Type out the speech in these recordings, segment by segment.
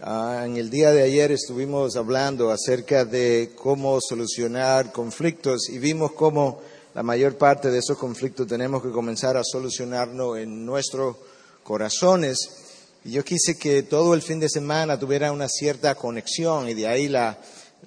Ah, en el día de ayer estuvimos hablando acerca de cómo solucionar conflictos y vimos cómo la mayor parte de esos conflictos tenemos que comenzar a solucionarnos en nuestros corazones. Y yo quise que todo el fin de semana tuviera una cierta conexión y de ahí la,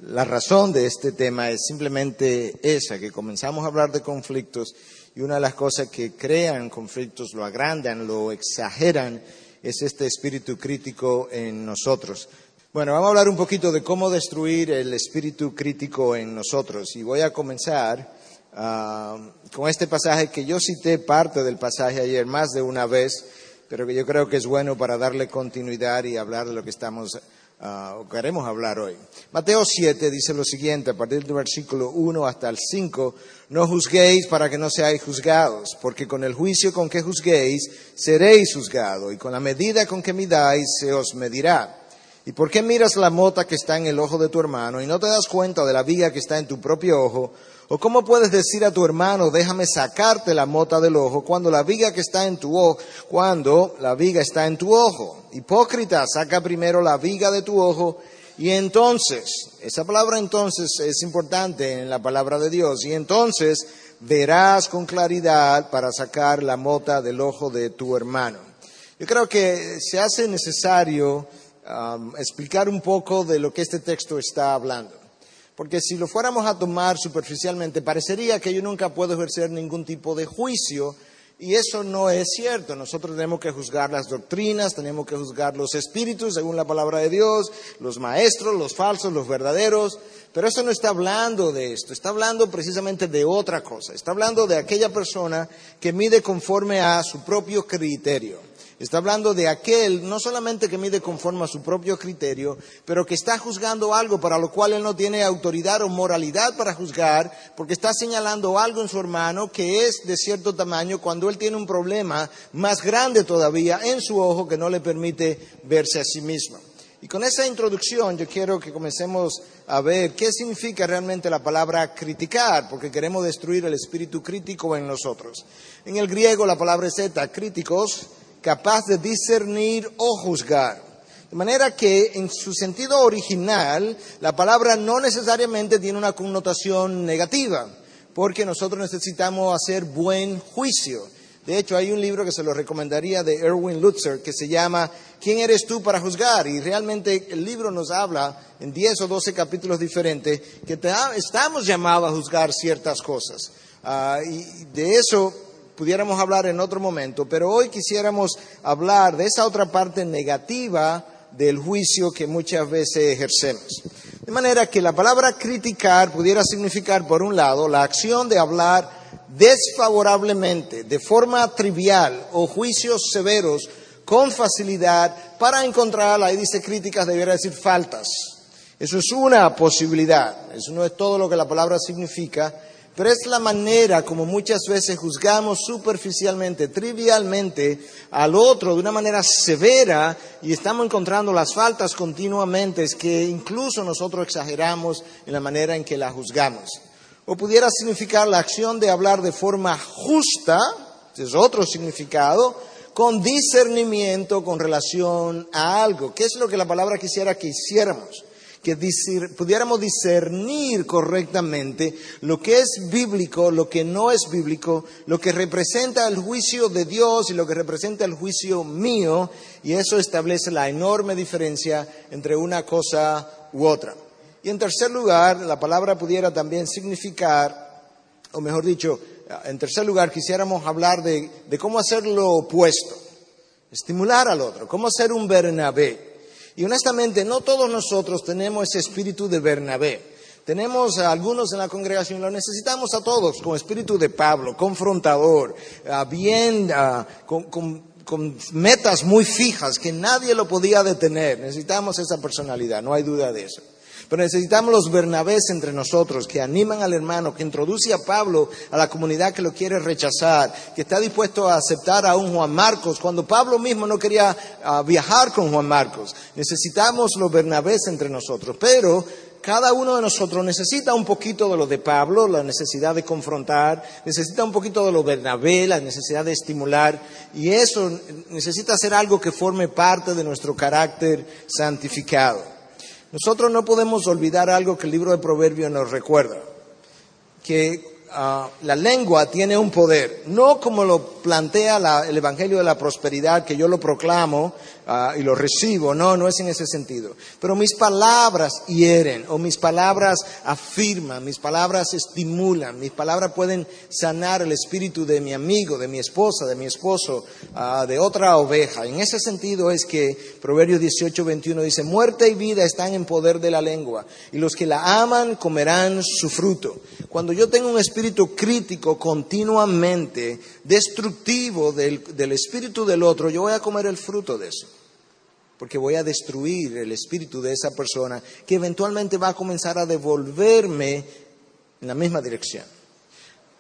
la razón de este tema es simplemente esa, que comenzamos a hablar de conflictos y una de las cosas que crean conflictos, lo agrandan, lo exageran, es este espíritu crítico en nosotros. Bueno, vamos a hablar un poquito de cómo destruir el espíritu crítico en nosotros. Y voy a comenzar ah, con este pasaje que yo cité parte del pasaje ayer más de una vez, pero que yo creo que es bueno para darle continuidad y hablar de lo que estamos uh, queremos hablar hoy. Mateo 7 dice lo siguiente, a partir del versículo 1 hasta el 5, no juzguéis para que no seáis juzgados, porque con el juicio con que juzguéis seréis juzgados, y con la medida con que midáis se os medirá. ¿Y por qué miras la mota que está en el ojo de tu hermano y no te das cuenta de la viga que está en tu propio ojo? ¿O cómo puedes decir a tu hermano, déjame sacarte la mota del ojo cuando la viga que está en tu ojo, cuando la viga está en tu ojo? Hipócrita, saca primero la viga de tu ojo y entonces, esa palabra entonces es importante en la palabra de Dios, y entonces verás con claridad para sacar la mota del ojo de tu hermano. Yo creo que se hace necesario um, explicar un poco de lo que este texto está hablando. Porque si lo fuéramos a tomar superficialmente, parecería que yo nunca puedo ejercer ningún tipo de juicio y eso no es cierto. Nosotros tenemos que juzgar las doctrinas, tenemos que juzgar los espíritus según la palabra de Dios, los maestros, los falsos, los verdaderos. Pero eso no está hablando de esto, está hablando precisamente de otra cosa. Está hablando de aquella persona que mide conforme a su propio criterio. Está hablando de aquel, no solamente que mide conforme a su propio criterio, pero que está juzgando algo para lo cual él no tiene autoridad o moralidad para juzgar, porque está señalando algo en su hermano que es de cierto tamaño cuando él tiene un problema más grande todavía en su ojo que no le permite verse a sí mismo. Y con esa introducción yo quiero que comencemos a ver qué significa realmente la palabra criticar, porque queremos destruir el espíritu crítico en nosotros. En el griego la palabra es eta, críticos, capaz de discernir o juzgar. De manera que en su sentido original, la palabra no necesariamente tiene una connotación negativa, porque nosotros necesitamos hacer buen juicio. De hecho, hay un libro que se lo recomendaría de Erwin Lutzer que se llama ¿Quién eres tú para juzgar? Y realmente el libro nos habla en 10 o 12 capítulos diferentes que estamos llamados a juzgar ciertas cosas. Ah, y de eso pudiéramos hablar en otro momento, pero hoy quisiéramos hablar de esa otra parte negativa del juicio que muchas veces ejercemos. De manera que la palabra criticar pudiera significar, por un lado, la acción de hablar desfavorablemente, de forma trivial o juicios severos con facilidad para encontrar, ahí dice críticas, debería decir faltas. Eso es una posibilidad, eso no es todo lo que la palabra significa, pero es la manera como muchas veces juzgamos superficialmente, trivialmente al otro de una manera severa y estamos encontrando las faltas continuamente, es que incluso nosotros exageramos en la manera en que la juzgamos. O pudiera significar la acción de hablar de forma justa, es otro significado, con discernimiento con relación a algo. ¿Qué es lo que la palabra quisiera que hiciéramos? Que pudiéramos discernir correctamente lo que es bíblico, lo que no es bíblico, lo que representa el juicio de Dios y lo que representa el juicio mío, y eso establece la enorme diferencia entre una cosa u otra. Y en tercer lugar, la palabra pudiera también significar, o mejor dicho, en tercer lugar quisiéramos hablar de, de cómo hacer lo opuesto, estimular al otro, cómo ser un Bernabé. Y honestamente, no todos nosotros tenemos ese espíritu de Bernabé. Tenemos a algunos en la congregación, lo necesitamos a todos, con espíritu de Pablo, confrontador, ah, bien, ah, con, con metas muy fijas, que nadie lo podía detener. Necesitamos esa personalidad, no hay duda de eso. Pero necesitamos los Bernabés entre nosotros que animan al hermano, que introduce a Pablo a la comunidad que lo quiere rechazar, que está dispuesto a aceptar a un Juan Marcos cuando Pablo mismo no quería ah, viajar con Juan Marcos. Necesitamos los Bernabés entre nosotros. Pero cada uno de nosotros necesita un poquito de lo de Pablo, la necesidad de confrontar, necesita un poquito de lo de Bernabé, la necesidad de estimular, y eso necesita ser algo que forme parte de nuestro carácter santificado. Nosotros no podemos olvidar algo que el libro de Proverbios nos recuerda, que Ah, la lengua tiene un poder, no como lo plantea el Evangelio de la Prosperidad, que yo lo proclamo ah, y lo recibo, no, no es en ese sentido. Pero mis palabras hieren o mis palabras afirman, mis palabras estimulan, mis palabras pueden sanar el espíritu de mi amigo, de mi esposa, de mi esposo, ah, de otra oveja. En ese sentido es que Proverbios 18, 21 dice, muerte y vida están en poder de la lengua y los que la aman comerán su fruto. Cuando yo tengo un espíritu espíritu crítico continuamente, destructivo del, del espíritu del otro, yo voy a comer el fruto de eso. Porque voy a destruir el espíritu de esa persona que eventualmente va a comenzar a devolverme en la misma dirección.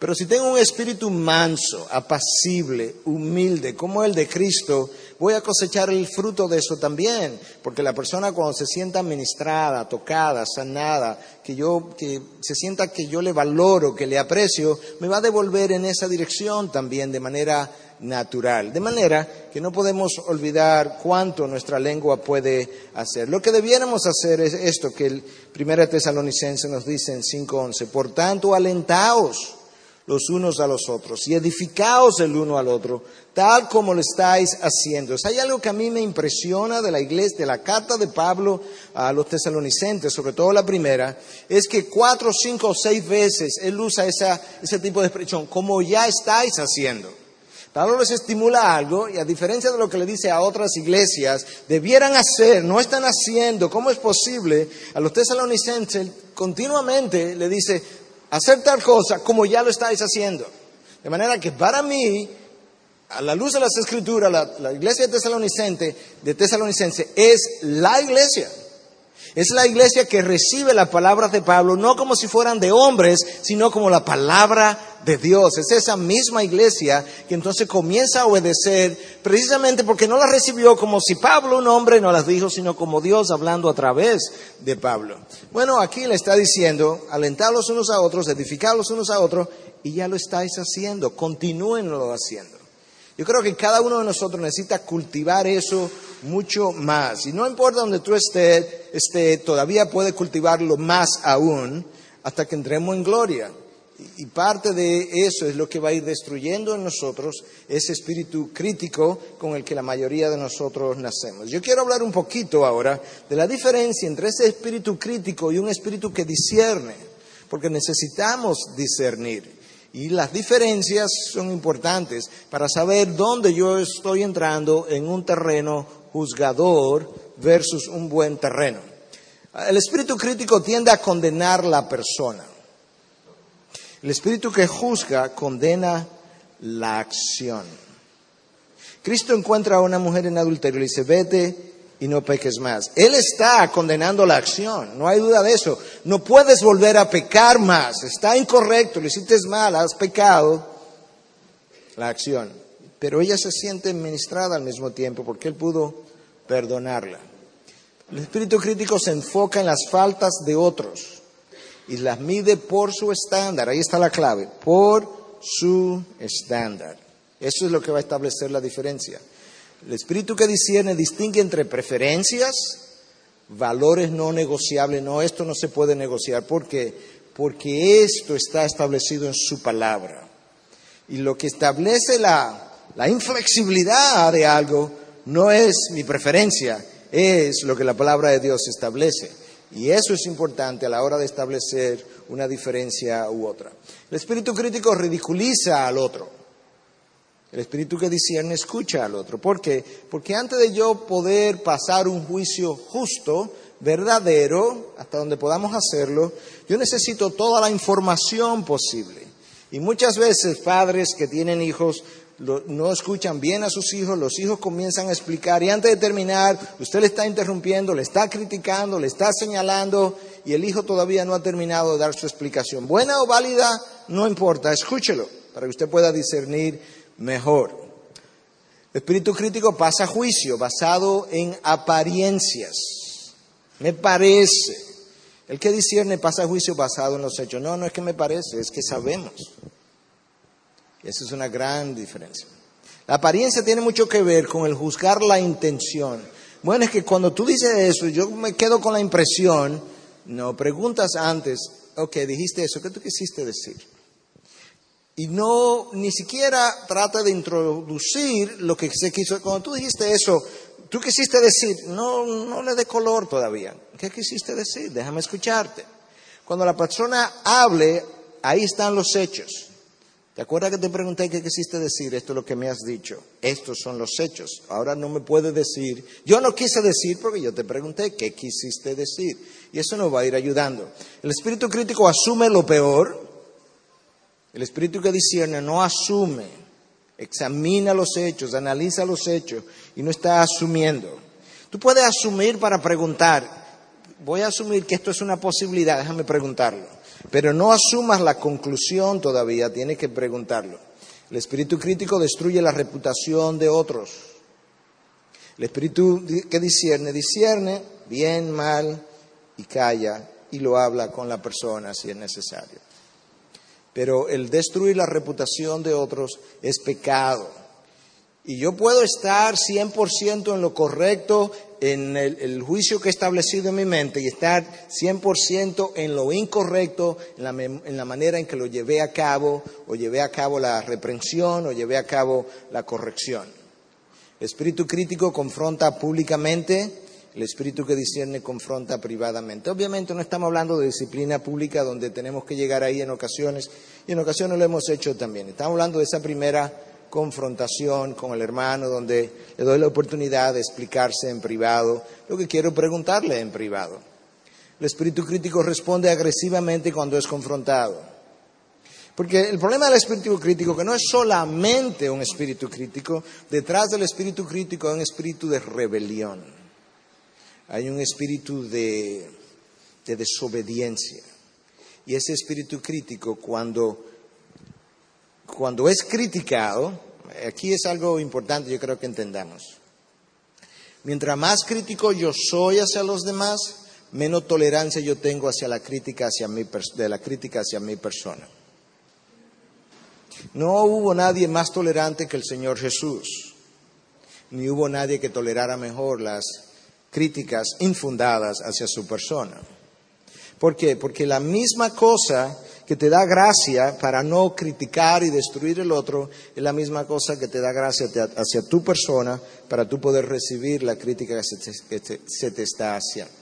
Pero si tengo un espíritu manso, apacible, humilde, como el de Cristo, voy a cosechar el fruto de eso también, porque la persona cuando se sienta ministrada, tocada, sanada, que yo que se sienta que yo le valoro, que le aprecio, me va a devolver en esa dirección también de manera natural. De manera que no podemos olvidar cuánto nuestra lengua puede hacer. Lo que debiéramos hacer es esto que el 1 Tesalonicense nos dice en 5:11, por tanto, alentaos los unos a los otros y edificaos el uno al otro, tal como lo estáis haciendo. hay algo que a mí me impresiona de la iglesia, de la carta de Pablo a los tesalonicenses, sobre todo la primera, es que cuatro, cinco o seis veces él usa ese tipo de expresión, como ya estáis haciendo. Pablo les estimula algo y a diferencia de lo que le dice a otras iglesias, debieran hacer, no están haciendo, ¿cómo es posible? A los tesalonicenses continuamente le dice, hacer tal cosa como ya lo estáis haciendo. De manera que para mí, a la luz de las escrituras, la, iglesia de Tesalonicense, de Tesalonicense es la iglesia. Es la iglesia que recibe las palabras de Pablo, no como si fueran de hombres, sino como la palabra de Dios. Es esa misma iglesia que entonces comienza a obedecer precisamente porque no la recibió como si Pablo, un hombre, no las dijo, sino como Dios hablando a través de Pablo. Bueno, aquí le está diciendo, alentar los unos a otros, edificar los unos a otros, y ya lo estáis haciendo, continúenlo haciendo. Yo creo que cada uno de nosotros necesita cultivar eso mucho más. Y no importa donde tú estés, esté, todavía puede cultivarlo más aún hasta que entremos en gloria. Y parte de eso es lo que va a ir destruyendo en nosotros ese espíritu crítico con el que la mayoría de nosotros nacemos. Yo quiero hablar un poquito ahora de la diferencia entre ese espíritu crítico y un espíritu que discierne, porque necesitamos discernir. Y las diferencias son importantes para saber dónde yo estoy entrando en un terreno juzgador versus un buen terreno. El espíritu crítico tiende a condenar la persona. El espíritu que juzga condena la acción. Cristo encuentra a una mujer en adulterio y le dice, vete y no peques más. Él está condenando la acción, no hay duda de eso. No puedes volver a pecar más, está incorrecto, lo hiciste mal, has pecado la acción. Pero ella se siente ministrada al mismo tiempo porque él pudo perdonarla. El espíritu crítico se enfoca en las faltas de otros y las mide por su estándar. Ahí está la clave, por su estándar. Eso es lo que va a establecer la diferencia. El espíritu que discierne distingue entre preferencias, valores no negociables. No, esto no se puede negociar. ¿Por qué? Porque esto está establecido en su palabra. Y lo que establece la, la inflexibilidad de algo no es mi preferencia, es lo que la palabra de Dios establece. Y eso es importante a la hora de establecer una diferencia u otra. El espíritu crítico ridiculiza al otro. El espíritu que discierne escucha al otro. ¿Por qué? Porque antes de yo poder pasar un juicio justo, verdadero, hasta donde podamos hacerlo, yo necesito toda la información posible. Y muchas veces padres que tienen hijos no escuchan bien a sus hijos, los hijos comienzan a explicar y antes de terminar usted le está interrumpiendo, le está criticando, le está señalando y el hijo todavía no ha terminado de dar su explicación. Buena o válida, no importa, escúchelo para que usted pueda discernir mejor. Espíritu crítico pasa juicio basado en apariencias. Me parece. El que discierne pasa juicio basado en los hechos. No, no es que me parece, es que sabemos. Esa es una gran diferencia. La apariencia tiene mucho que ver con el juzgar la intención. Bueno, es que cuando tú dices eso, yo me quedo con la impresión, no, preguntas antes, ok, dijiste eso, ¿qué tú quisiste decir? Y no, ni siquiera trata de introducir lo que se quiso. Cuando tú dijiste eso, tú quisiste decir, no, no le dé color todavía. ¿Qué quisiste decir? Déjame escucharte. Cuando la persona hable, ahí están los hechos. ¿Te acuerdas que te pregunté qué quisiste decir? Esto es lo que me has dicho. Estos son los hechos. Ahora no me puedes decir. Yo no quise decir porque yo te pregunté qué quisiste decir. Y eso nos va a ir ayudando. El espíritu crítico asume lo peor. El espíritu que discierne no asume. Examina los hechos, analiza los hechos y no está asumiendo. Tú puedes asumir para preguntar. Voy a asumir que esto es una posibilidad. Déjame preguntarlo. Pero no asumas la conclusión todavía, tienes que preguntarlo. El espíritu crítico destruye la reputación de otros. El espíritu que discierne, discierne bien, mal y calla y lo habla con la persona si es necesario. Pero el destruir la reputación de otros es pecado. Y yo puedo estar 100% en lo correcto en el, juicio que he establecido en mi mente y estar 100% en lo incorrecto, en la, en la, manera en que lo llevé a cabo, o llevé a cabo la reprensión, o llevé a cabo la corrección. El espíritu crítico confronta públicamente, el espíritu que discierne confronta privadamente. Obviamente no estamos hablando de disciplina pública donde tenemos que llegar ahí en ocasiones, y en ocasiones lo hemos hecho también. Estamos hablando de esa primera confrontación con el hermano, donde le doy la oportunidad de explicarse en privado lo que quiero preguntarle en privado. El espíritu crítico responde agresivamente cuando es confrontado. Porque el problema del espíritu crítico, que no es solamente un espíritu crítico, detrás del espíritu crítico hay un espíritu de rebelión, hay un espíritu de, de desobediencia. Y ese espíritu crítico, cuando cuando es criticado, aquí es algo importante, yo creo que entendamos. Mientras más crítico yo soy hacia los demás, menos tolerancia yo tengo hacia la crítica hacia mi, de la crítica hacia mi persona. No hubo nadie más tolerante que el Señor Jesús, ni hubo nadie que tolerara mejor las críticas infundadas hacia su persona. ¿Por qué? Porque la misma cosa que te da gracia para no criticar y destruir el otro, es la misma cosa que te da gracia hacia tu persona para tú poder recibir la crítica que se te, está haciendo.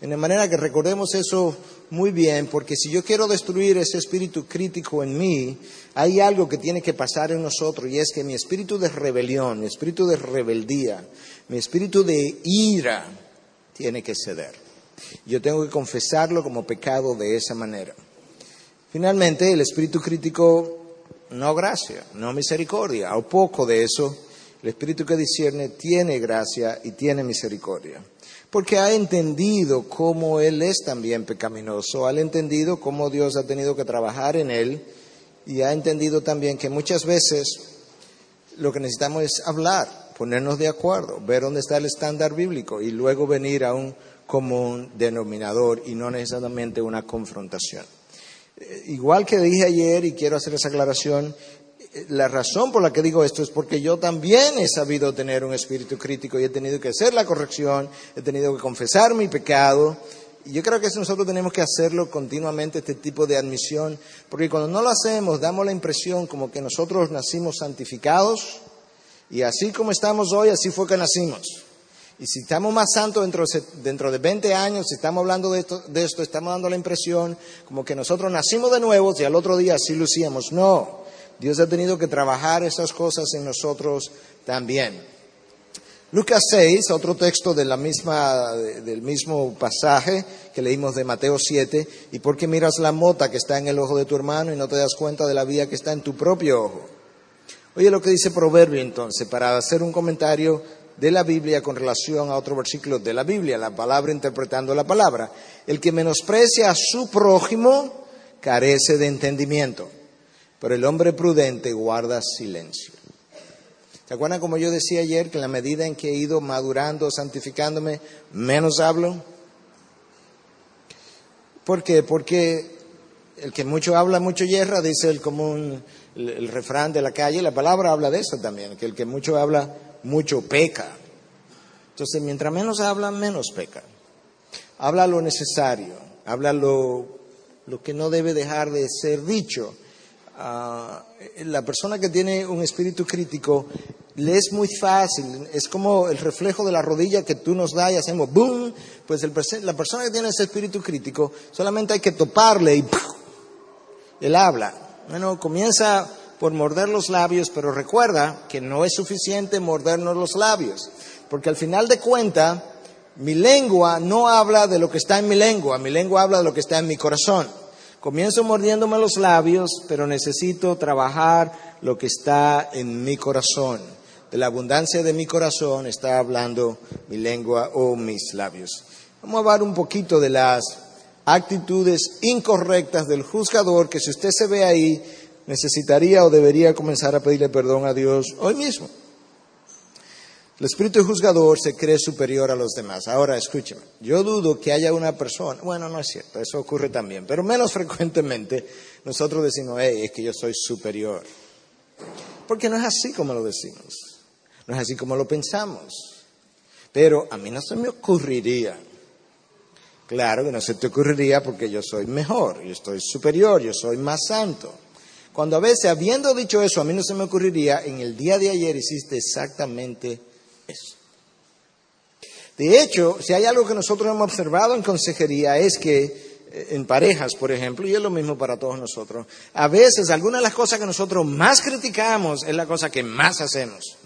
De manera que recordemos eso muy bien, porque si yo quiero destruir ese espíritu crítico en mí, hay algo que tiene que pasar en nosotros y es que mi espíritu de rebelión, mi espíritu de rebeldía, mi espíritu de ira tiene que ceder. Yo tengo que confesarlo como pecado de esa manera. Finalmente, el espíritu crítico, no gracia, no misericordia, o poco de eso. El espíritu que discierne tiene gracia y tiene misericordia, porque ha entendido cómo Él es también pecaminoso, ha entendido cómo Dios ha tenido que trabajar en Él y ha entendido también que muchas veces lo que necesitamos es hablar, ponernos de acuerdo, ver dónde está el estándar bíblico y luego venir a un común denominador y no necesariamente una confrontación. Eh, igual que dije ayer y quiero hacer esa aclaración, eh, la razón por la que digo esto es porque yo también he sabido tener un espíritu crítico y he tenido que hacer la corrección, he tenido que confesar mi pecado. Y yo creo que nosotros tenemos que hacerlo continuamente, este tipo de admisión, porque cuando no lo hacemos damos la impresión como que nosotros nacimos santificados y así como estamos hoy, así fue que nacimos. Y si estamos más santos dentro, dentro de 20 años, si estamos hablando de esto, de esto, estamos dando la impresión como que nosotros nacimos de nuevo y al otro día sí lucíamos. No, Dios ha tenido que trabajar esas cosas en nosotros también. Lucas 6, otro texto del mismo pasaje que leímos de Mateo 7, ¿y por qué miras la mota que está en el ojo de tu hermano y no te das cuenta de la vida que está en tu propio ojo? Oye lo que dice Proverbio entonces, para hacer un comentario de la Biblia con relación a otro versículo de la Biblia, la palabra interpretando la palabra. El que menosprecia a su prójimo carece de entendimiento, pero el hombre prudente guarda silencio. ¿Se acuerdan como yo decía ayer que en la medida en que he ido madurando, santificándome, menos hablo? ¿Por qué? Porque el que mucho habla, mucho hierra, dice el común, el, refrán de la calle, la palabra habla de eso también, que el que mucho habla, mucho peca. Entonces, mientras menos habla, menos peca. Habla lo necesario, habla lo, lo que no debe dejar de ser dicho. Ah, la persona que tiene un espíritu crítico le es muy fácil, es como el reflejo de la rodilla que tú nos das y hacemos boom, pues la persona que tiene ese espíritu crítico solamente hay que toparle y él habla. Bueno, comienza por morder los labios, pero recuerda que no es suficiente mordernos los labios, porque al final de cuentas, mi lengua no habla de lo que está en mi lengua, mi lengua habla de lo que está en mi corazón. Comienzo mordiéndome los labios, pero necesito trabajar lo que está en mi corazón. De la abundancia de mi corazón está hablando mi lengua o mis labios. Vamos a hablar un poquito de las actitudes incorrectas del juzgador que si usted se ve ahí, necesitaría o debería comenzar a pedirle perdón a Dios hoy mismo. El espíritu juzgador se cree superior a los demás. Ahora, escúcheme, yo dudo que haya una persona, bueno, no es cierto, eso ocurre también, pero menos frecuentemente nosotros decimos, hey, es que yo soy superior. Porque no es así como lo decimos, no es así como lo pensamos. Pero a mí no se me ocurriría Claro que no se te ocurriría porque yo soy mejor, yo estoy superior, yo soy más santo. Cuando a veces, habiendo dicho eso, a mí no se me ocurriría, en el día de ayer hiciste exactamente eso. De hecho, si hay algo que nosotros hemos observado en consejería es que eh, en parejas, por ejemplo, y es lo mismo para todos nosotros, a veces alguna de las cosas que nosotros más criticamos es la cosa que más hacemos.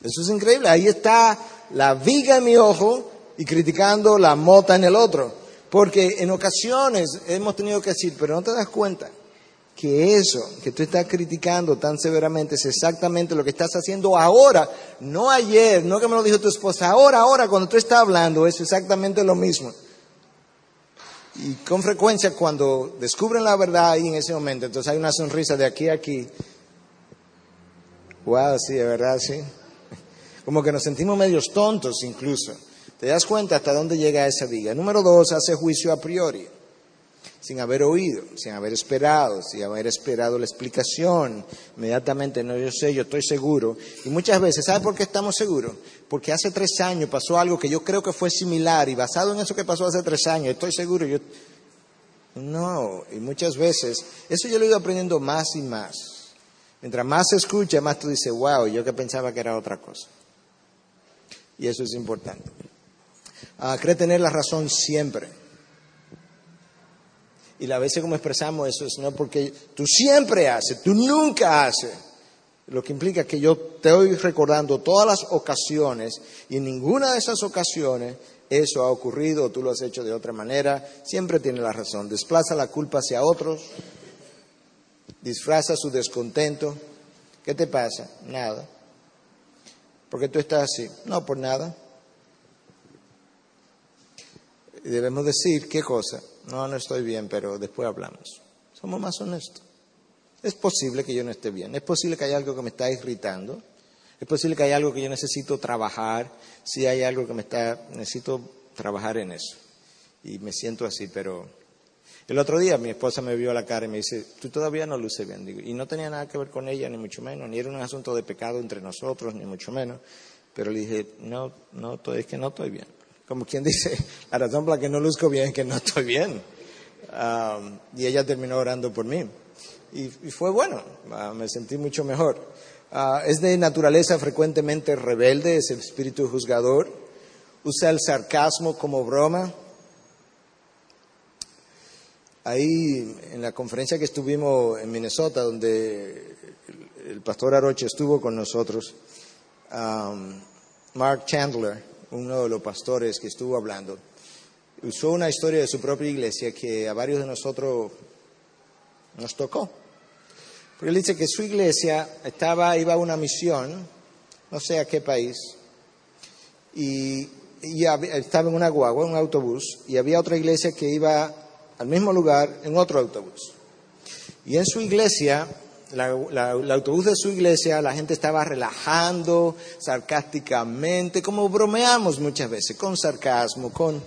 Eso es increíble, ahí está la viga en mi ojo y criticando la mota en el otro. Porque en ocasiones hemos tenido que decir, pero no te das cuenta que eso que tú estás criticando tan severamente es exactamente lo que estás haciendo ahora, no ayer, no que me lo dijo tu esposa, ahora, ahora, cuando tú estás hablando, es exactamente lo mismo. Y con frecuencia cuando descubren la verdad ahí en ese momento, entonces hay una sonrisa de aquí a aquí. Wow, sí, de verdad, sí. Como que nos sentimos medios tontos incluso. ¿Te das cuenta hasta dónde llega esa viga? Número dos, hace juicio a priori, sin haber oído, sin haber esperado, sin haber esperado la explicación. Inmediatamente, no, yo sé, yo estoy seguro. Y muchas veces, ¿sabe por qué estamos seguros? Porque hace tres años pasó algo que yo creo que fue similar y basado en eso que pasó hace tres años, estoy seguro. Yo... No, y muchas veces, eso yo lo he ido aprendiendo más y más. Mientras más se escucha, más tú dices, wow, yo que pensaba que era otra cosa. Y eso es importante. Ah, cree tener la razón siempre. Y la veces como expresamos eso es no porque tú siempre haces, tú nunca haces. Lo que implica que yo te estoy recordando todas las ocasiones y en ninguna de esas ocasiones eso ha ocurrido o tú lo has hecho de otra manera. Siempre tiene la razón. Desplaza la culpa hacia otros, disfraza su descontento. ¿Qué te pasa? Nada. ¿Por qué tú estás así? No, por nada. Debemos decir, ¿qué cosa? No, no estoy bien, pero después hablamos. Somos más honestos. Es posible que yo no esté bien. Es posible que haya algo que me está irritando. Es posible que haya algo que yo necesito trabajar. Si hay algo que me está, necesito trabajar en eso. Y me siento así, pero el otro día mi esposa me vio la cara y me dice, tú todavía no luces bien. y no tenía nada que ver con ella, ni mucho menos, ni era un asunto de pecado entre nosotros, ni mucho menos. Pero le dije, no, no, es que no estoy bien como quien dice, la razón por la que no luzco bien es que no estoy bien. y ella terminó orando por mí. Y, fue bueno, ah, me sentí mucho mejor. Ah, es de naturaleza frecuentemente rebelde, es el espíritu juzgador. Usa el sarcasmo como broma. Ahí, en la conferencia que estuvimos en Minnesota, donde el, pastor Aroche estuvo con nosotros, Mark Chandler, uno de los pastores que estuvo hablando, usó una historia de su propia iglesia que a varios de nosotros nos tocó. Porque él dice que su iglesia estaba, iba a una misión, no sé a qué país, y, estaba en una guagua, en un autobús, y había otra iglesia que iba al mismo lugar en otro autobús. Y en su iglesia el autobús de su iglesia, la gente estaba relajando sarcásticamente, como bromeamos muchas veces, con sarcasmo, con...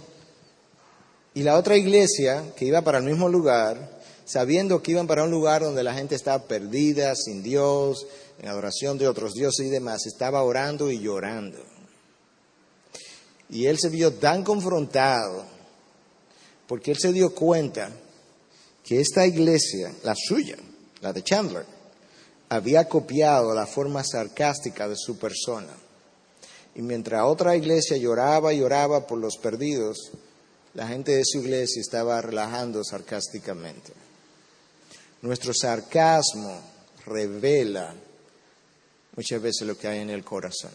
Y la otra iglesia que iba para el mismo lugar, sabiendo que iban para un lugar donde la gente estaba perdida, sin Dios, en adoración de otros dioses y demás, estaba orando y llorando. Y él se vio tan confrontado, porque él se dio cuenta que esta iglesia, la suya, la de Chandler, había copiado la forma sarcástica de su persona. Y mientras otra iglesia lloraba y lloraba por los perdidos, la gente de su iglesia estaba relajando sarcásticamente. Nuestro sarcasmo revela muchas veces lo que hay en el corazón.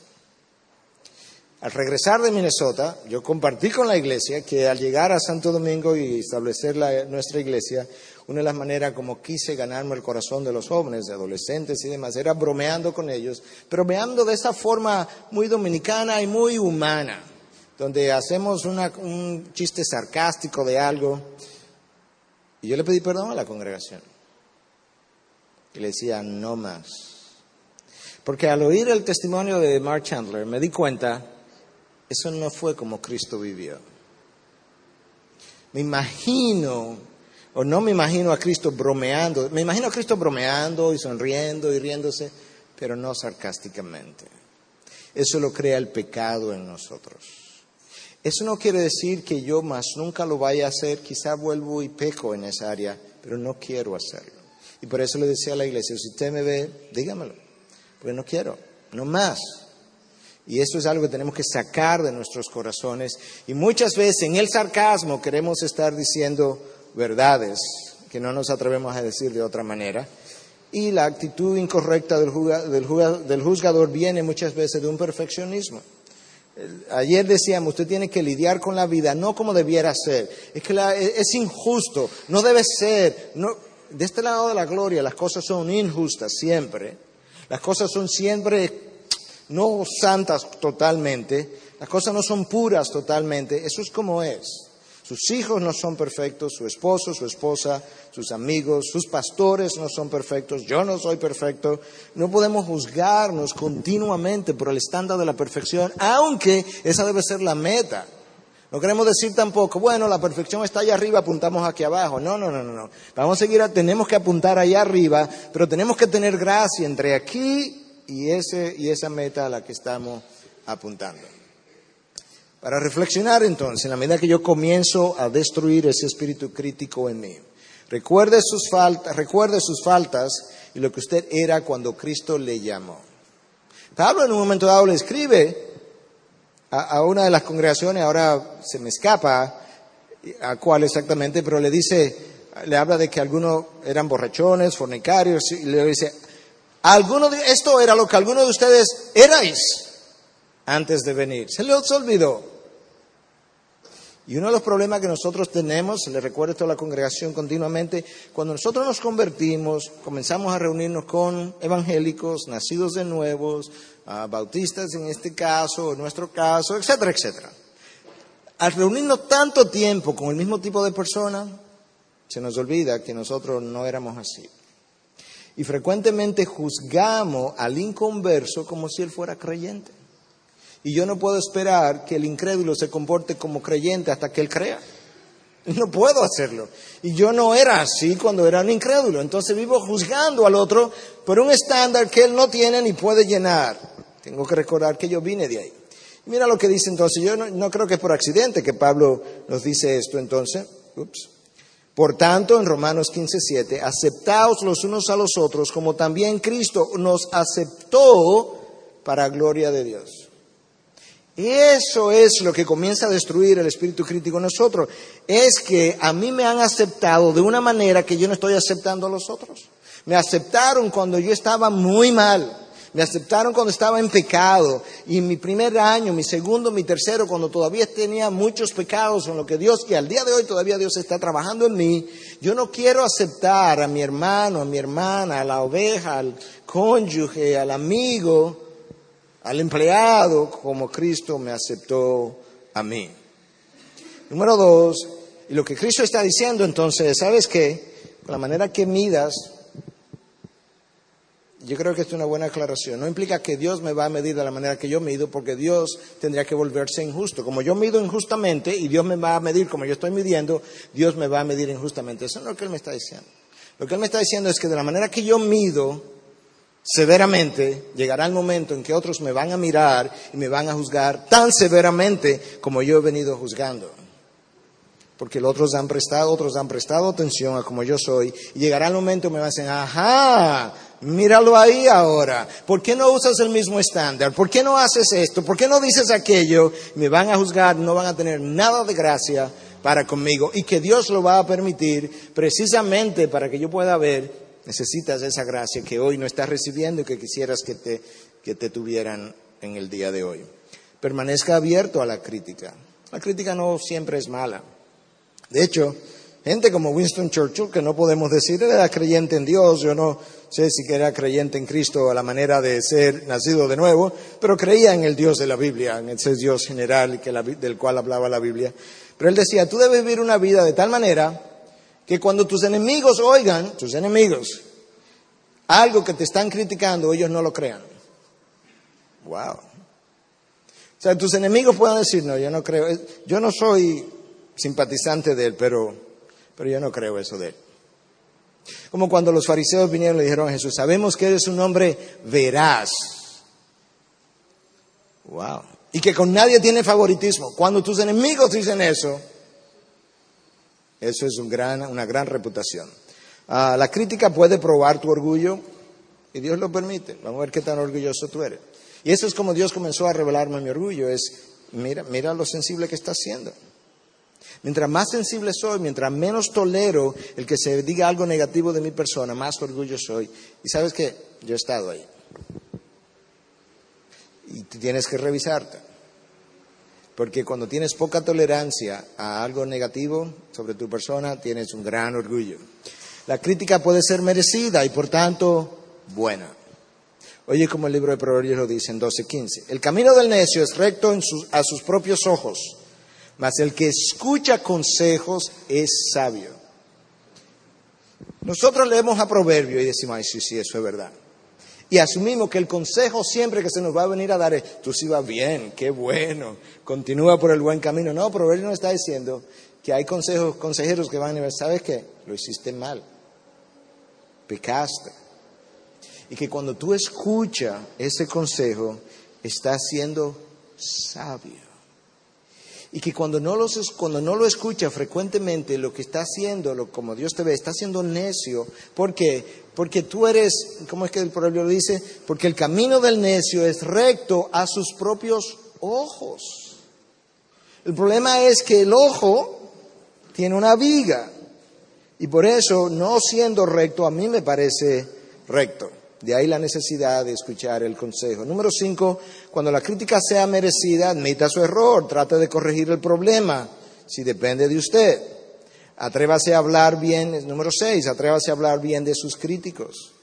Al regresar de Minnesota, yo compartí con la iglesia que al llegar a Santo Domingo y establecer nuestra iglesia, una de las maneras como quise ganarme el corazón de los jóvenes, de adolescentes y demás, era bromeando con ellos, bromeando de esa forma muy dominicana y muy humana donde hacemos un chiste sarcástico de algo. Y yo le pedí perdón a la congregación. Y le decía, no más. Porque al oír el testimonio de Mark Chandler me di cuenta, eso no fue como Cristo vivió. Me imagino, o no me imagino a Cristo bromeando, me imagino a Cristo bromeando y sonriendo y riéndose, pero no sarcásticamente. Eso lo crea el pecado en nosotros. Eso no quiere decir que yo más nunca lo vaya a hacer, quizá vuelvo y peco en esa área, pero no quiero hacerlo. Y por eso le decía a la iglesia, si usted me ve, dígamelo, porque no quiero, no más. Y eso es algo que tenemos que sacar de nuestros corazones. Y muchas veces en el sarcasmo queremos estar diciendo verdades que no nos atrevemos a decir de otra manera. Y la actitud incorrecta del, juzgador viene muchas veces de un perfeccionismo. Ayer decíamos, usted tiene que lidiar con la vida no como debiera ser. Es que es injusto, no debe ser. de este lado de la gloria las cosas son injustas siempre. Las cosas son siempre no santas totalmente. Las cosas no son puras totalmente. Eso es como es. Sus hijos no son perfectos, su esposo, su esposa, sus amigos, sus pastores no son perfectos, yo no soy perfecto. No podemos juzgarnos continuamente por el estándar de la perfección, aunque esa debe ser la meta. No queremos decir tampoco, bueno, la perfección está allá arriba, apuntamos aquí abajo. No, no, no, no. Vamos a seguir, tenemos que apuntar allá arriba, pero tenemos que tener gracia entre aquí y, ese, y esa meta a la que estamos apuntando. Para reflexionar entonces, en la medida que yo comienzo a destruir ese espíritu crítico en mí, recuerde sus faltas, recuerde sus faltas y lo que usted era cuando Cristo le llamó. Pablo en un momento dado le escribe a, una de las congregaciones, ahora se me escapa a cuál exactamente, pero le dice, le habla de que algunos eran borrachones, fornicarios, y le dice, alguno de, esto era lo que algunos de ustedes erais antes de venir. Se les olvidó. Y uno de los problemas que nosotros tenemos, le recuerdo esto a la congregación continuamente, cuando nosotros nos convertimos, comenzamos a reunirnos con evangélicos, nacidos de nuevos, bautistas en este caso, en nuestro caso, etcétera, etcétera. Al reunirnos tanto tiempo con el mismo tipo de personas, se nos olvida que nosotros no éramos así. Y frecuentemente juzgamos al inconverso como si él fuera creyente. Y yo no puedo esperar que el incrédulo se comporte como creyente hasta que él crea. No puedo hacerlo. Y yo no era así cuando era un incrédulo. Entonces vivo juzgando al otro por un estándar que él no tiene ni puede llenar. Tengo que recordar que yo vine de ahí. Mira lo que dice entonces. Yo no, creo que es por accidente que Pablo nos dice esto entonces. Ups. Por tanto, en Romanos 15:7, aceptaos los unos a los otros como también Cristo nos aceptó para gloria de Dios. Eso es lo que comienza a destruir el espíritu crítico en nosotros. Es que a mí me han aceptado de una manera que yo no estoy aceptando a los otros. Me aceptaron cuando yo estaba muy mal. Me aceptaron cuando estaba en pecado. Y mi primer año, mi segundo, mi tercero, cuando todavía tenía muchos pecados en lo que Dios, y al día de hoy todavía Dios está trabajando en mí, yo no quiero aceptar a mi hermano, a mi hermana, a la oveja, al cónyuge, al amigo, al empleado como Cristo me aceptó a mí. Número dos, y lo que Cristo está diciendo entonces, ¿sabes qué? La manera que midas, yo creo que es una buena aclaración. No implica que Dios me va a medir de la manera que yo mido, porque Dios tendría que volverse injusto. Como yo mido injustamente y Dios me va a medir como yo estoy midiendo, Dios me va a medir injustamente. Eso no es lo que Él me está diciendo. Lo que Él me está diciendo es que de la manera que yo mido severamente, llegará el momento en que otros me van a mirar y me van a juzgar tan severamente como yo he venido juzgando porque los otros han prestado, otros han prestado atención a como yo soy, y llegará el momento me van a decir, ajá, míralo ahí ahora, ¿por qué no usas el mismo estándar? ¿Por qué no haces esto? ¿Por qué no dices aquello? Me van a juzgar, no van a tener nada de gracia para conmigo, y que Dios lo va a permitir precisamente para que yo pueda ver, necesitas esa gracia que hoy no estás recibiendo y que quisieras que te, que te tuvieran en el día de hoy. Permanezca abierto a la crítica. La crítica no siempre es mala. De hecho, gente como Winston Churchill, que no podemos decir era creyente en Dios, yo no sé si era creyente en Cristo a la manera de ser nacido de nuevo, pero creía en el Dios de la Biblia, en ese Dios general del cual hablaba la Biblia. Pero él decía, tú debes vivir una vida de tal manera que cuando tus enemigos oigan, tus enemigos, algo que te están criticando, ellos no lo crean. Wow. O sea, tus enemigos puedan decir, no, yo no creo, yo no soy simpatizante de él, pero, pero yo no creo eso de él. Como cuando los fariseos vinieron y le dijeron a Jesús, sabemos que eres un hombre veraz. Wow. Y que con nadie tiene favoritismo. Cuando tus enemigos dicen eso, eso es una gran reputación. Ah, la crítica puede probar tu orgullo y Dios lo permite. Vamos a ver qué tan orgulloso tú eres. Y eso es como Dios comenzó a revelarme mi orgullo. Es, mira, mira lo sensible que estás siendo. Mientras más sensible soy, mientras menos tolero el que se diga algo negativo de mi persona, más orgullo soy. Y sabes qué, yo he estado ahí. Y tienes que revisarte. Porque cuando tienes poca tolerancia a algo negativo sobre tu persona, tienes un gran orgullo. La crítica puede ser merecida y por tanto buena. Oye, como el libro de Proverbios lo dice en 12:15. El camino del necio es recto a sus propios ojos mas el que escucha consejos es sabio. Nosotros leemos a Proverbio y decimos, ay, sí, sí, eso es verdad. Y asumimos que el consejo siempre que se nos va a venir a dar es, tú sí vas bien, qué bueno, continúa por el buen camino. No, Proverbio nos está diciendo que hay consejos, consejeros que van a decir, ¿sabes qué? Lo hiciste mal, pecaste. Y que cuando tú escuchas ese consejo, estás siendo sabio y que cuando no, cuando no lo escucha frecuentemente, lo que está haciendo, lo, como Dios te ve, está siendo necio. ¿Por qué? Porque tú eres, ¿cómo es que el proverbio lo dice? Porque el camino del necio es recto a sus propios ojos. El problema es que el ojo tiene una viga y por eso, no siendo recto, a mí me parece recto. De ahí la necesidad de escuchar el consejo. Número cinco, cuando la crítica sea merecida, admita su error, trate de corregir el problema, si depende de usted. Atrévase a hablar bien, número seis, atrévase a hablar bien de sus críticos.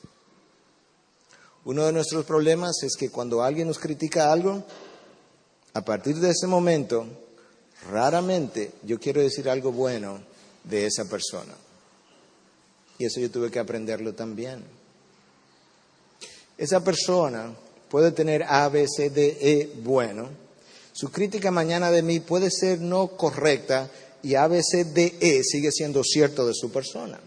Uno de nuestros problemas es que cuando alguien nos critica algo, a partir de ese momento, raramente yo quiero decir algo bueno de esa persona. Y eso yo tuve que aprenderlo también. Esa persona puede tener A, B, C, D, E bueno. Su crítica mañana de mí puede ser no correcta y A, B, C, D, E sigue siendo cierto de su persona.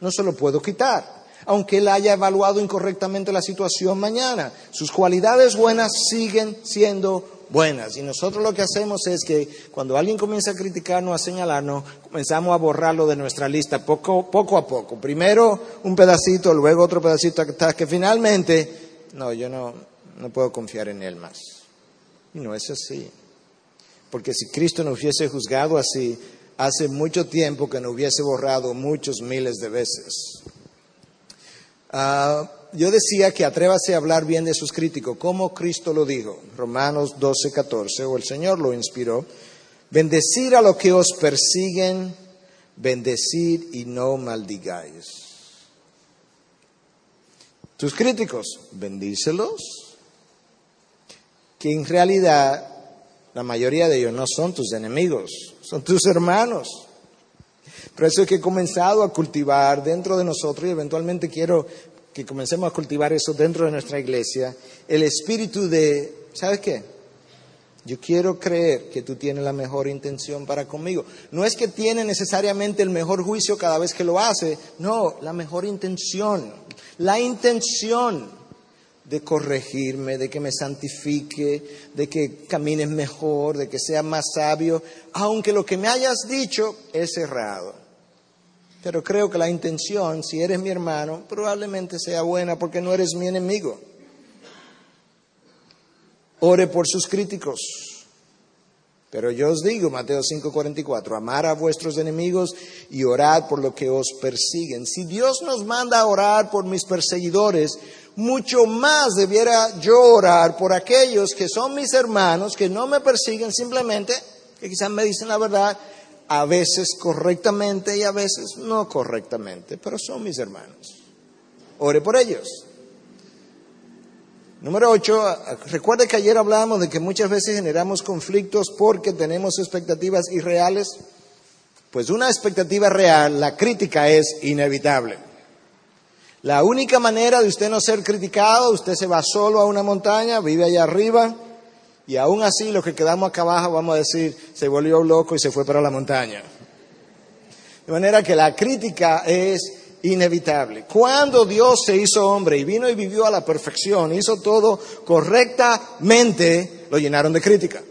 No se lo puedo quitar. Aunque él haya evaluado incorrectamente la situación mañana, sus cualidades buenas siguen siendo buenas. Y nosotros lo que hacemos es que cuando alguien comienza a criticarnos, a señalarnos, comenzamos a borrarlo de nuestra lista poco, a poco. Primero un pedacito, luego otro pedacito, hasta que finalmente, no, yo no, no puedo confiar en él más. Y no es así. Porque si Cristo nos hubiese juzgado así, hace mucho tiempo que nos hubiese borrado muchos miles de veces. Ah, yo decía que atrévase a hablar bien de sus críticos, como Cristo lo dijo, Romanos 12, 14, o el Señor lo inspiró. Bendecir a los que os persiguen, bendecir y no maldigáis. Tus críticos, bendícelos, que en realidad la mayoría de ellos no son tus enemigos, son tus hermanos. Por eso es que he comenzado a cultivar dentro de nosotros y eventualmente quiero que comencemos a cultivar eso dentro de nuestra iglesia, el espíritu de, ¿sabes qué? Yo quiero creer que tú tienes la mejor intención para conmigo. No es que tiene necesariamente el mejor juicio cada vez que lo hace, no, la mejor intención. La intención de corregirme, de que me santifique, de que camines mejor, de que sea más sabio, aunque lo que me hayas dicho es errado. Pero creo que la intención, si eres mi hermano, probablemente sea buena porque no eres mi enemigo. Ore por sus críticos. Pero yo os digo, Mateo 5:44, amar a vuestros enemigos y orad por lo que os persiguen. Si Dios nos manda a orar por mis perseguidores, mucho más debiera yo orar por aquellos que son mis hermanos, que no me persiguen simplemente, que quizás me dicen la verdad, a veces correctamente y a veces no correctamente, pero son mis hermanos. Ore por ellos. Número ocho, recuerde que ayer hablábamos de que muchas veces generamos conflictos porque tenemos expectativas irreales. Pues una expectativa real, la crítica es inevitable. La única manera de usted no ser criticado, usted se va solo a una montaña, vive allá arriba, y aún así los que quedamos acá abajo vamos a decir, se volvió loco y se fue para la montaña. De manera que la crítica es inevitable. Cuando Dios se hizo hombre y vino y vivió a la perfección, hizo todo correctamente, lo llenaron de crítica.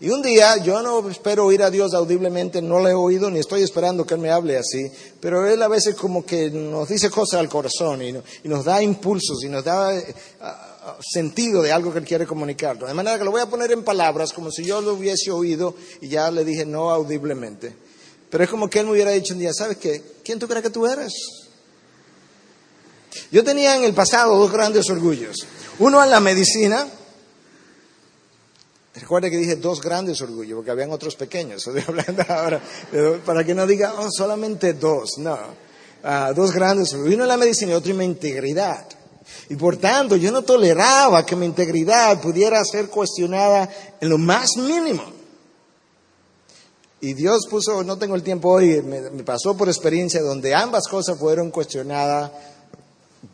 Y un día, yo no espero oír a Dios audiblemente, no le he oído ni estoy esperando que Él me hable así, pero Él a veces como que nos dice cosas al corazón y, nos da impulsos y nos da eh, sentido de algo que Él quiere comunicar. De manera que lo voy a poner en palabras como si yo lo hubiese oído y ya le dije no audiblemente. Pero es como que Él me hubiera dicho un día, ¿sabes qué? ¿Quién tú crees que tú eres? Yo tenía en el pasado dos grandes orgullos. Uno en la medicina, Recuerda que dije dos grandes orgullos, porque habían otros pequeños. Para que no diga, oh, solamente dos. No, ah, dos grandes orgullos. Uno en la medicina y otro en mi integridad. Y por tanto, yo no toleraba que mi integridad pudiera ser cuestionada en lo más mínimo. Y Dios puso, no tengo el tiempo hoy, me, me pasó por experiencia donde ambas cosas fueron cuestionadas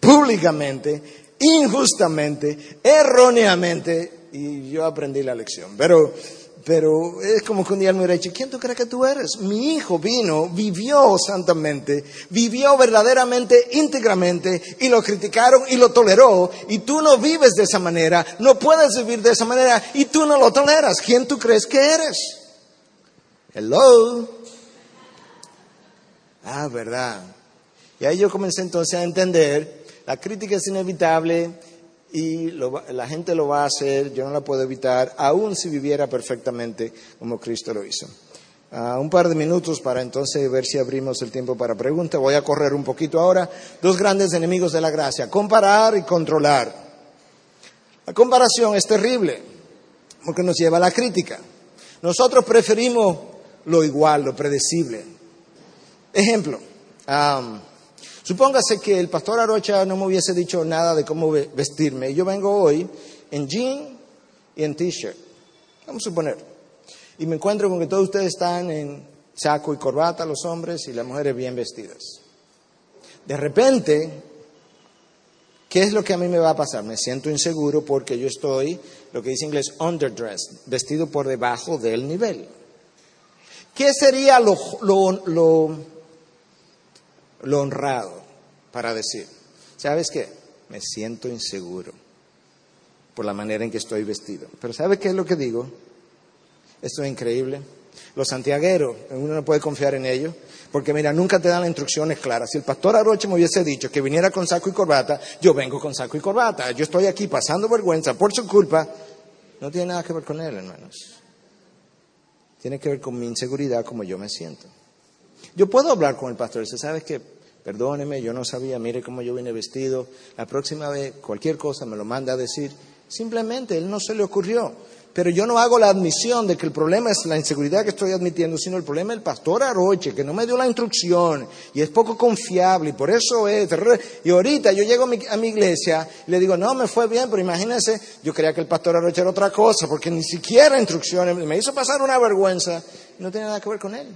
públicamente, injustamente, erróneamente, y yo aprendí la lección. Pero, pero es como que un día me hubiera dicho, ¿quién tú crees que tú eres? Mi hijo vino, vivió santamente, vivió verdaderamente, íntegramente, y lo criticaron y lo toleró, y tú no vives de esa manera, no puedes vivir de esa manera, y tú no lo toleras. ¿Quién tú crees que eres? Hello. Ah, verdad. Y ahí yo comencé entonces a entender, la crítica es inevitable, y la gente lo va a hacer, yo no la puedo evitar, aun si viviera perfectamente como Cristo lo hizo. Uh, un par de minutos para entonces ver si abrimos el tiempo para preguntas. Voy a correr un poquito ahora. Dos grandes enemigos de la gracia, comparar y controlar. La comparación es terrible porque nos lleva a la crítica. Nosotros preferimos lo igual, lo predecible. Ejemplo, Supóngase que el pastor Arocha no me hubiese dicho nada de cómo vestirme. Yo vengo hoy en jean y en t-shirt. Vamos a suponer. Y me encuentro con que todos ustedes están en saco y corbata, los hombres, y las mujeres bien vestidas. De repente, ¿qué es lo que a mí me va a pasar? Me siento inseguro porque yo estoy, lo que dice en inglés, underdressed, vestido por debajo del nivel. ¿Qué sería lo, lo lo honrado para decir, ¿sabes qué? Me siento inseguro por la manera en que estoy vestido. Pero ¿sabe qué es lo que digo? Esto es increíble. Los santiagueros, uno no puede confiar en ellos, porque mira, nunca te dan las instrucciones claras. Si el pastor Aroche me hubiese dicho que viniera con saco y corbata, yo vengo con saco y corbata. Yo estoy aquí pasando vergüenza por su culpa. No tiene nada que ver con él, hermanos. Tiene que ver con mi inseguridad, como yo me siento. Yo puedo hablar con el pastor y decir, ¿sabes qué? Perdóneme, yo no sabía, mire cómo yo vine vestido. La próxima vez, cualquier cosa me lo manda a decir. Simplemente, él no se le ocurrió. Pero yo no hago la admisión de que el problema es la inseguridad que estoy admitiendo, sino el problema es el pastor Aroche, que no me dio la instrucción y es poco confiable y por eso es. Y ahorita yo llego a mi, a mi iglesia y le digo, no, me fue bien, pero imagínense, yo creía que el pastor Aroche era otra cosa, porque ni siquiera instrucciones, me hizo pasar una vergüenza no tiene nada que ver con él.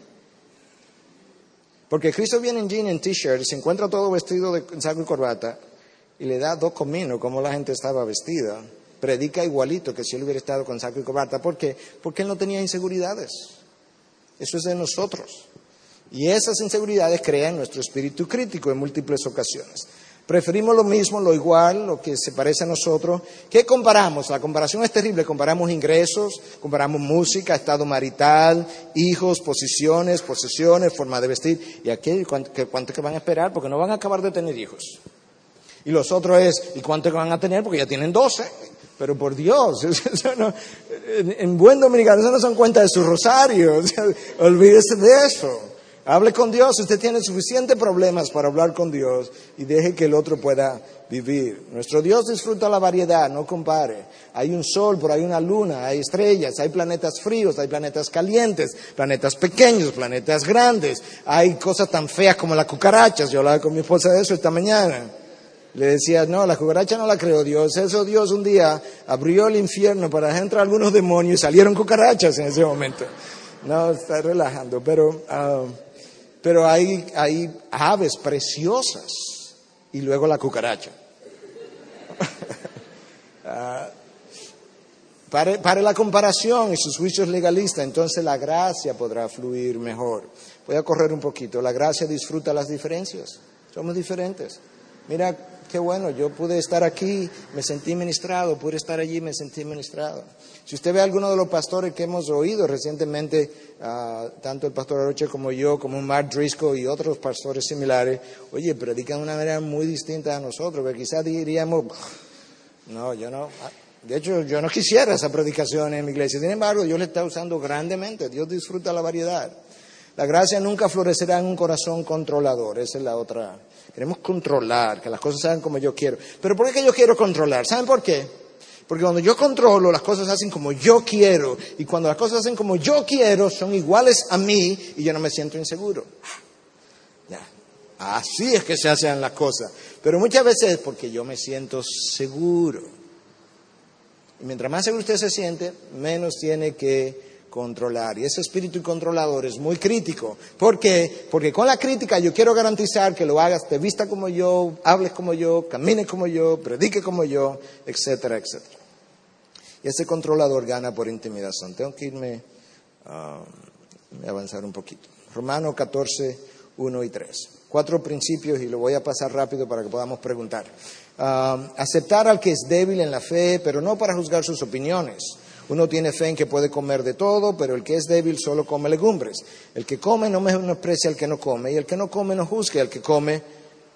Porque Cristo viene en jean, en t-shirt, se encuentra todo vestido de saco y corbata y le da dos cominos como la gente estaba vestida. Predica igualito que si él hubiera estado con saco y corbata. ¿Por qué? Porque él no tenía inseguridades. Eso es de nosotros. Y esas inseguridades crean nuestro espíritu crítico en múltiples ocasiones. Preferimos lo mismo, lo igual, lo que se parece a nosotros. ¿Qué comparamos? La comparación es terrible. Comparamos ingresos, comparamos música, estado marital, hijos, posiciones, posesiones, forma de vestir. ¿Y aquí cuánto, cuánto que van a esperar? Porque no van a acabar de tener hijos. Y los otros es, ¿y cuánto que van a tener? Porque ya tienen 12. Pero por Dios, en buen dominicano, eso no son cuenta de su rosario. olvídese de eso. Hable con Dios, usted tiene suficientes problemas para hablar con Dios y deje que el otro pueda vivir. Nuestro Dios disfruta la variedad, no compare. Hay un sol, por hay una luna, hay estrellas, hay planetas fríos, hay planetas calientes, planetas pequeños, planetas grandes. Hay cosas tan feas como las cucarachas. Yo hablaba con mi esposa de eso esta mañana. Le decía, no, la cucaracha no la creó Dios. Eso Dios un día abrió el infierno para entrar algunos demonios y salieron cucarachas en ese momento. No, está relajando, pero... Ah, pero hay, aves preciosas y luego la cucaracha. Ah, pare, la comparación y sus juicios legalistas, entonces la gracia podrá fluir mejor. Voy a correr un poquito. La gracia disfruta las diferencias. Somos diferentes. Mira qué bueno, yo pude estar aquí, me sentí ministrado, pude estar allí, me sentí ministrado. Si usted ve a alguno de los pastores que hemos oído recientemente, ah, tanto el pastor Aroche como yo, como Mark Driscoll y otros pastores similares, oye, predican de una manera muy distinta a nosotros, que quizás diríamos, no, yo no. Ah, de hecho, yo no quisiera esa predicación en mi iglesia. Sin embargo, Dios le está usando grandemente. Dios disfruta la variedad. La gracia nunca florecerá en un corazón controlador. Esa es la otra. Queremos controlar, que las cosas sean como yo quiero. Pero ¿por qué yo quiero controlar? ¿Saben por qué? Porque cuando yo controlo, las cosas hacen como yo quiero. Y cuando las cosas hacen como yo quiero, son iguales a mí y yo no me siento inseguro. Así es que se hacen las cosas. Pero muchas veces es porque yo me siento seguro. Y mientras más seguro usted se siente, menos tiene que controlar. Y ese espíritu controlador es muy crítico. ¿Por qué? Porque con la crítica yo quiero garantizar que lo hagas, te vista como yo, hables como yo, camines como yo, predique como yo, etcétera, etcétera. Y ese controlador gana por intimidación. Tengo que irme a um, avanzar un poquito. Romano 14, 1 y 3. Cuatro principios y lo voy a pasar rápido para que podamos preguntar. Um, aceptar al que es débil en la fe, pero no para juzgar sus opiniones. Uno tiene fe en que puede comer de todo, pero el que es débil solo come legumbres. El que come no menosprecia al que no come, y el que no come no juzgue al que come,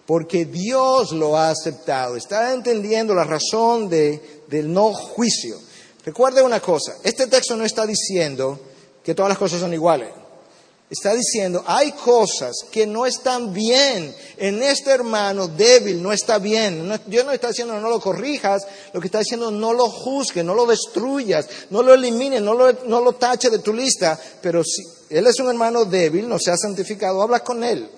porque Dios lo ha aceptado. Está entendiendo la razón del no juicio. Recuerde una cosa, este texto no está diciendo que todas las cosas son iguales. Está diciendo, hay cosas que no están bien. En este hermano débil no está bien. Dios no está diciendo no lo corrijas, lo que está diciendo no lo juzgues, no lo destruyas, no lo elimines, no lo, no lo taches de tu lista. Pero si él es un hermano débil, no se ha santificado, habla con él.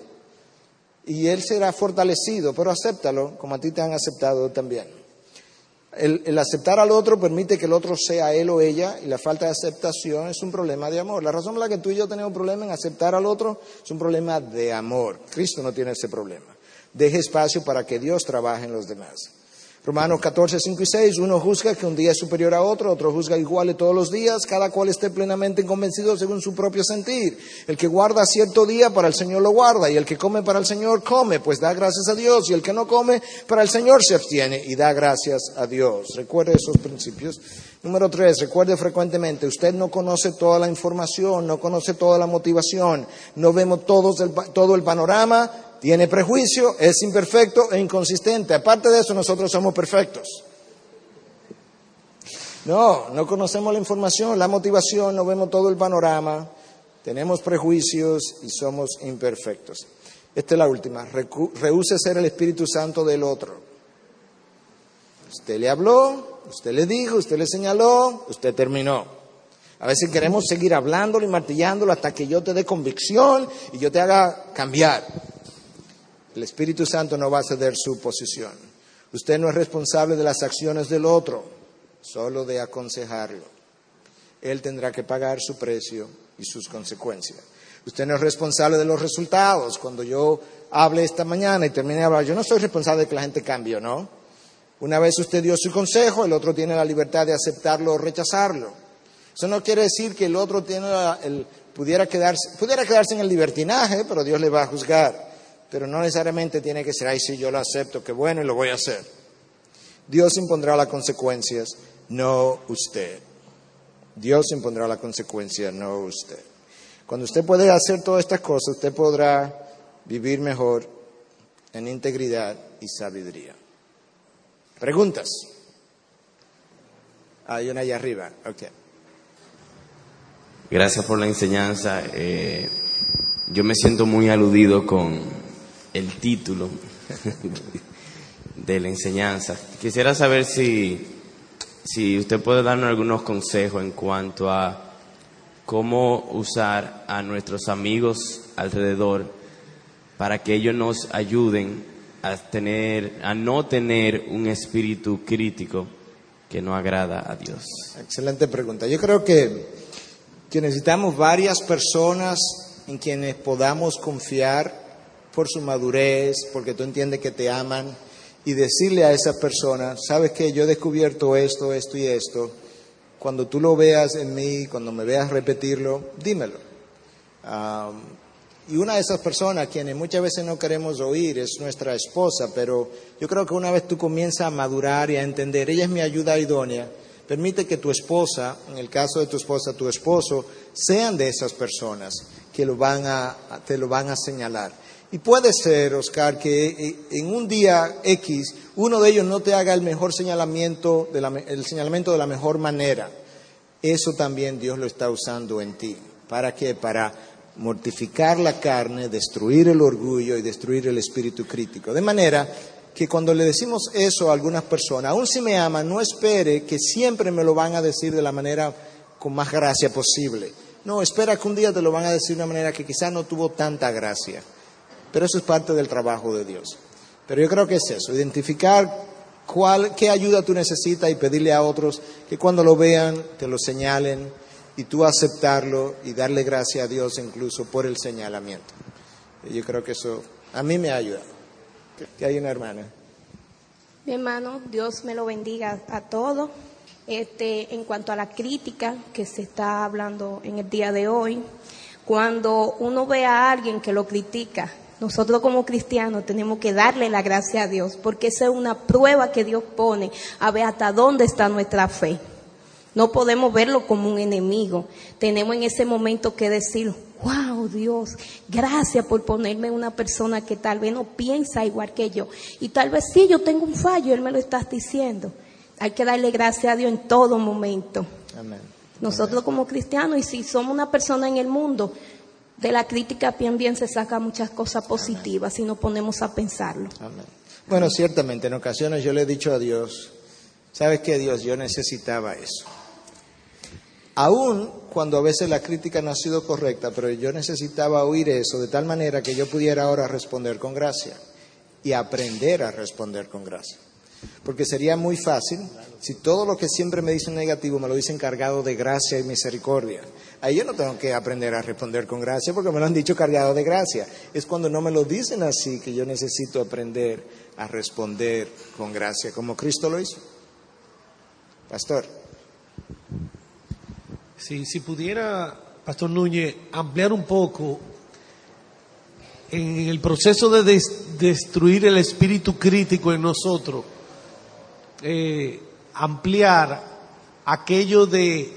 Y él será fortalecido, pero acéptalo como a ti te han aceptado también. El, aceptar al otro permite que el otro sea él o ella y la falta de aceptación es un problema de amor. La razón por la que tú y yo tenemos problema en aceptar al otro es un problema de amor. Cristo no tiene ese problema. Deje espacio para que Dios trabaje en los demás. Romanos 14, 5 y 6, uno juzga que un día es superior a otro, otro juzga igual todos los días, cada cual esté plenamente convencido según su propio sentir. El que guarda cierto día para el Señor lo guarda, y el que come para el Señor come, pues da gracias a Dios, y el que no come para el Señor se abstiene y da gracias a Dios. Recuerde esos principios. Número tres, recuerde frecuentemente, usted no conoce toda la información, no conoce toda la motivación, no vemos todo el panorama, tiene prejuicio, es imperfecto e inconsistente. Aparte de eso, nosotros somos perfectos. No, no conocemos la información, la motivación, no vemos todo el panorama, tenemos prejuicios y somos imperfectos. Esta es la última. Rehúse ser el Espíritu Santo del otro. Usted le habló, usted le dijo, usted le señaló, usted terminó. A veces queremos seguir hablándolo y martillándolo hasta que yo te dé convicción y yo te haga cambiar. El Espíritu Santo no va a ceder su posición. Usted no es responsable de las acciones del otro, solo de aconsejarlo. Él tendrá que pagar su precio y sus consecuencias. Usted no es responsable de los resultados. Cuando yo hable esta mañana y termine de hablar, yo no soy responsable de que la gente cambie no. Una vez usted dio su consejo, el otro tiene la libertad de aceptarlo o rechazarlo. Eso no quiere decir que el otro tiene el, pudiera, quedarse, pudiera quedarse en el libertinaje, pero Dios le va a juzgar. Pero no necesariamente tiene que ser, ay, sí, yo lo acepto, qué bueno, y lo voy a hacer. Dios impondrá las consecuencias, no usted. Dios impondrá la consecuencia, no usted. Cuando usted puede hacer todas estas cosas, usted podrá vivir mejor en integridad y sabiduría. ¿Preguntas? Hay una allá arriba. Ok. Gracias por la enseñanza. Eh, yo me siento muy aludido con el título de la enseñanza. Quisiera saber si, si usted puede darnos algunos consejos en cuanto a cómo usar a nuestros amigos alrededor para que ellos nos ayuden a tener a no tener un espíritu crítico que no agrada a Dios. Excelente pregunta. Yo creo que, que necesitamos varias personas en quienes podamos confiar por su madurez, porque tú entiendes que te aman, y decirle a esa persona, sabes que yo he descubierto esto, esto y esto, cuando tú lo veas en mí, cuando me veas repetirlo, dímelo. y una de esas personas, quienes muchas veces no queremos oír, es nuestra esposa, pero yo creo que una vez tú comienzas a madurar y a entender, ella es mi ayuda idónea, permite que tu esposa, en el caso de tu esposa, tu esposo, sean de esas personas que te lo van a señalar. Y puede ser, Oscar, que eh, en un día X uno de ellos no te haga el mejor señalamiento, el señalamiento de la mejor manera. Eso también Dios lo está usando en ti. ¿Para qué? Para mortificar la carne, destruir el orgullo y destruir el espíritu crítico. De manera que cuando le decimos eso a algunas personas, aun si me aman, no espere que siempre me lo van a decir de la manera con más gracia posible. No, espera que un día te lo van a decir de una manera que quizás no tuvo tanta gracia. Pero eso es parte del trabajo de Dios. Pero yo creo que es eso, identificar cuál, qué ayuda tú necesitas y pedirle a otros que cuando lo vean te lo señalen y tú aceptarlo y darle gracias a Dios incluso por el señalamiento. yo creo que eso a mí me ayuda. Que hay una hermana. Mi hermano, Dios me lo bendiga a todos. Este, en cuanto a la crítica que se está hablando en el día de hoy, cuando uno ve a alguien que lo critica, nosotros como cristianos tenemos que darle la gracia a Dios, porque esa es una prueba que Dios pone a ver hasta dónde está nuestra fe. No podemos verlo como un enemigo. Tenemos en ese momento que decir, wow, Dios, gracias por ponerme una persona que tal vez no piensa igual que yo. Y tal vez sí, yo tengo un fallo, Él me lo está diciendo. Hay que darle gracias a Dios en todo momento. Nosotros como cristianos, y si somos una persona en el mundo, de la crítica bien bien se saca muchas cosas positivas si nos ponemos a pensarlo. Bueno, ciertamente en ocasiones yo le he dicho a Dios, ¿sabes qué Dios? Yo necesitaba eso. Aún cuando a veces la crítica no ha sido correcta, pero yo necesitaba oír eso de tal manera que yo pudiera ahora responder con gracia y aprender a responder con gracia. Porque sería muy fácil si todo lo que siempre me dicen negativo me lo dicen cargado de gracia y misericordia. Ahí yo no tengo que aprender a responder con gracia porque me lo han dicho cargado de gracia. Es cuando no me lo dicen así que yo necesito aprender a responder con gracia, como Cristo lo hizo. Pastor. Sí, si pudiera, Pastor Núñez, ampliar un poco en el proceso de destruir el espíritu crítico en nosotros eh, ampliar aquello de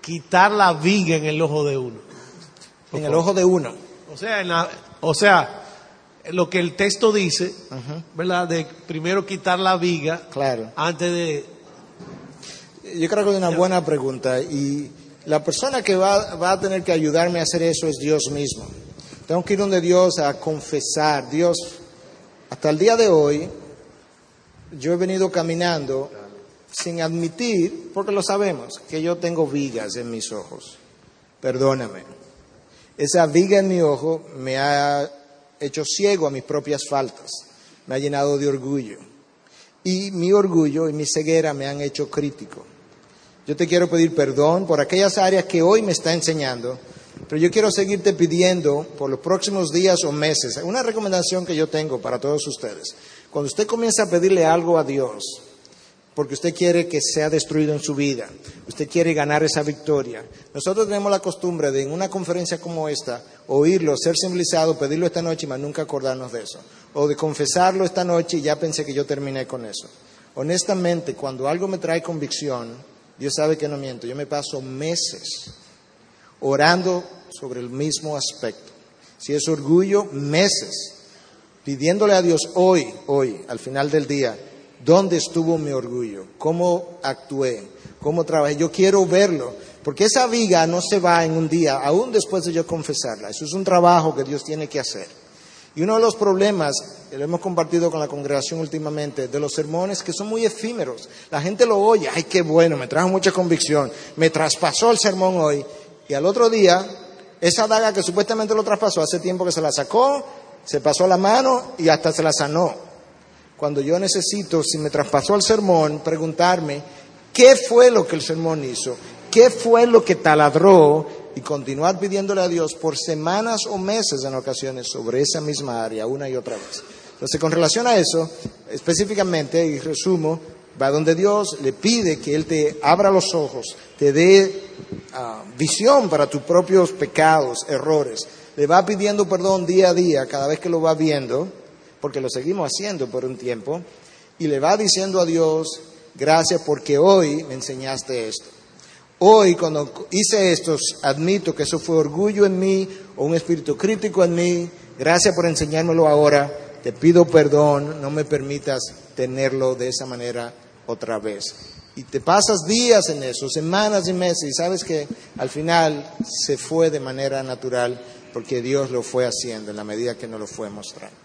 quitar la viga en el ojo de uno. En el ojo de uno. O sea, o sea, lo que el texto dice, ¿verdad? De primero quitar la viga claro. antes de... Yo creo que es una buena pregunta y la persona que va, va a tener que ayudarme a hacer eso es Dios mismo. Tengo que ir donde Dios a confesar. Dios, hasta el día de hoy, yo he venido caminando sin admitir, porque lo sabemos, que yo tengo vigas en mis ojos. Perdóname. Esa viga en mi ojo me ha hecho ciego a mis propias faltas, me ha llenado de orgullo. Y mi orgullo y mi ceguera me han hecho crítico. Yo te quiero pedir perdón por aquellas áreas que hoy me está enseñando Pero yo quiero seguirte pidiendo por los próximos días o meses, una recomendación que yo tengo para todos ustedes. Cuando usted comienza a pedirle algo a Dios, porque usted quiere que sea destruido en su vida, usted quiere ganar esa victoria. Nosotros tenemos la costumbre de en una conferencia como esta, oírlo, ser simbolizado, pedirlo esta noche más nunca acordarnos de eso. O de confesarlo esta noche y ya pensé que yo terminé con eso. Honestamente, cuando algo me trae convicción, Dios sabe que no miento, yo me paso meses orando sobre el mismo aspecto. Si es orgullo, meses, pidiéndole a Dios hoy, hoy, al final del día, ¿dónde estuvo mi orgullo? ¿Cómo actué? ¿Cómo trabajé? Yo quiero verlo, porque esa viga no se va en un día, aún después de yo confesarla. Eso es un trabajo que Dios tiene que hacer. Y uno de los problemas, que lo hemos compartido con la congregación últimamente, de los sermones que son muy efímeros. La gente lo oye, ay, qué bueno, me trajo mucha convicción, me traspasó el sermón hoy, y al otro día, esa daga que supuestamente lo traspasó, hace tiempo que se la sacó, se pasó la mano y hasta se la sanó. Cuando yo necesito, si me traspasó el sermón, preguntarme, ¿qué fue lo que el sermón hizo? ¿Qué fue lo que taladró? Y continuar pidiéndole a Dios por semanas o meses en ocasiones sobre esa misma área, una y otra vez. Entonces, con relación a eso, específicamente, y resumo, va donde Dios le pide que Él te abra los ojos, te dé ah, visión para tus propios pecados, errores. Le va pidiendo perdón día a día cada vez que lo va viendo, porque lo seguimos haciendo por un tiempo, y le va diciendo a Dios, gracias porque hoy me enseñaste esto. Hoy cuando hice esto, admito que eso fue orgullo en mí o un espíritu crítico en mí. Gracias por enseñármelo ahora. Te pido perdón, no me permitas tenerlo de esa manera otra vez. Y te pasas días en eso, semanas y meses, y sabes que al final se fue de manera natural porque Dios lo fue haciendo en la medida que nos lo fue mostrando.